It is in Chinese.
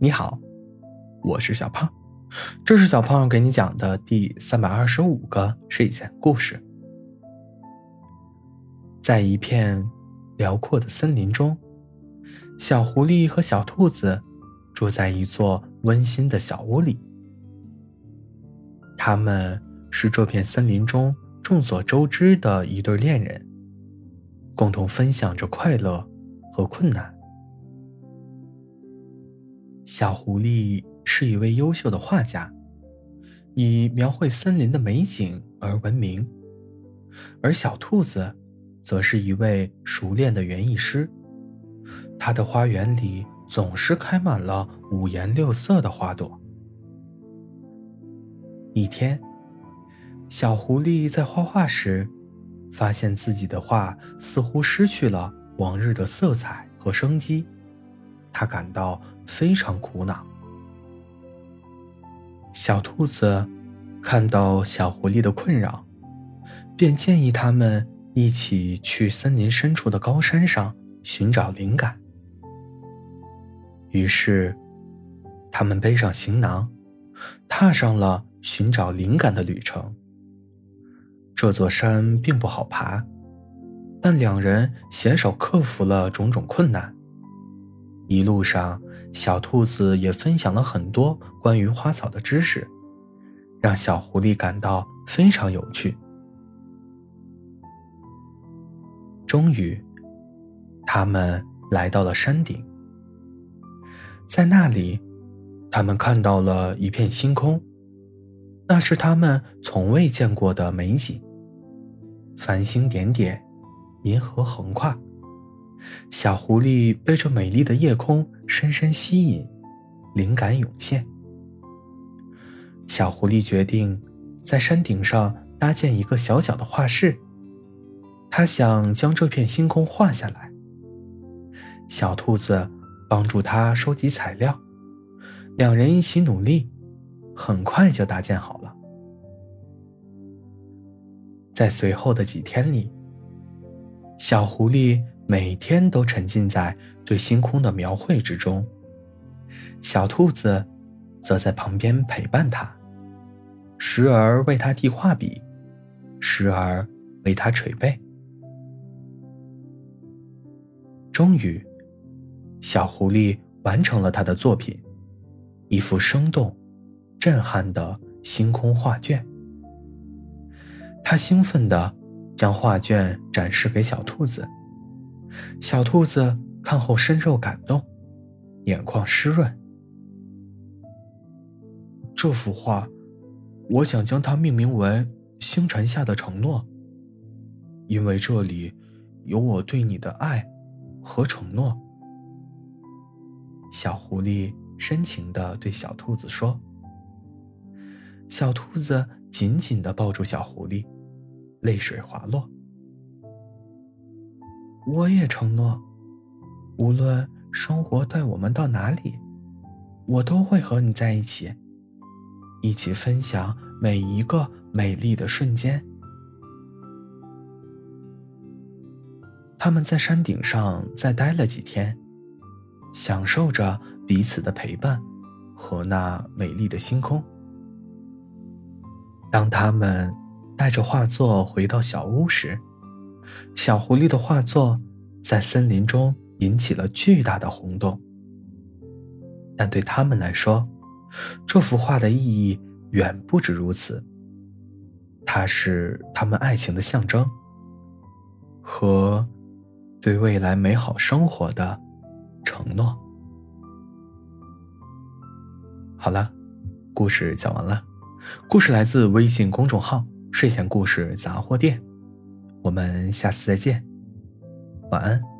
你好，我是小胖，这是小胖给你讲的第三百二十五个睡前故事。在一片辽阔的森林中，小狐狸和小兔子住在一座温馨的小屋里。他们是这片森林中众所周知的一对恋人，共同分享着快乐和困难。小狐狸是一位优秀的画家，以描绘森林的美景而闻名，而小兔子则是一位熟练的园艺师。他的花园里总是开满了五颜六色的花朵。一天，小狐狸在画画时，发现自己的画似乎失去了往日的色彩和生机。他感到非常苦恼。小兔子看到小狐狸的困扰，便建议他们一起去森林深处的高山上寻找灵感。于是，他们背上行囊，踏上了寻找灵感的旅程。这座山并不好爬，但两人携手克服了种种困难。一路上，小兔子也分享了很多关于花草的知识，让小狐狸感到非常有趣。终于，他们来到了山顶。在那里，他们看到了一片星空，那是他们从未见过的美景。繁星点点，银河横跨。小狐狸被这美丽的夜空深深吸引，灵感涌现。小狐狸决定在山顶上搭建一个小小的画室，他想将这片星空画下来。小兔子帮助他收集材料，两人一起努力，很快就搭建好了。在随后的几天里，小狐狸。每天都沉浸在对星空的描绘之中，小兔子则在旁边陪伴他，时而为他递画笔，时而为他捶背。终于，小狐狸完成了他的作品，一幅生动、震撼的星空画卷。他兴奋地将画卷展示给小兔子。小兔子看后深受感动，眼眶湿润。这幅画，我想将它命名为《星辰下的承诺》，因为这里有我对你的爱和承诺。小狐狸深情地对小兔子说。小兔子紧紧地抱住小狐狸，泪水滑落。我也承诺，无论生活带我们到哪里，我都会和你在一起，一起分享每一个美丽的瞬间。他们在山顶上再待了几天，享受着彼此的陪伴和那美丽的星空。当他们带着画作回到小屋时，小狐狸的画作在森林中引起了巨大的轰动，但对他们来说，这幅画的意义远不止如此。它是他们爱情的象征，和对未来美好生活的承诺。好了，故事讲完了。故事来自微信公众号“睡前故事杂货店”。我们下次再见，晚安。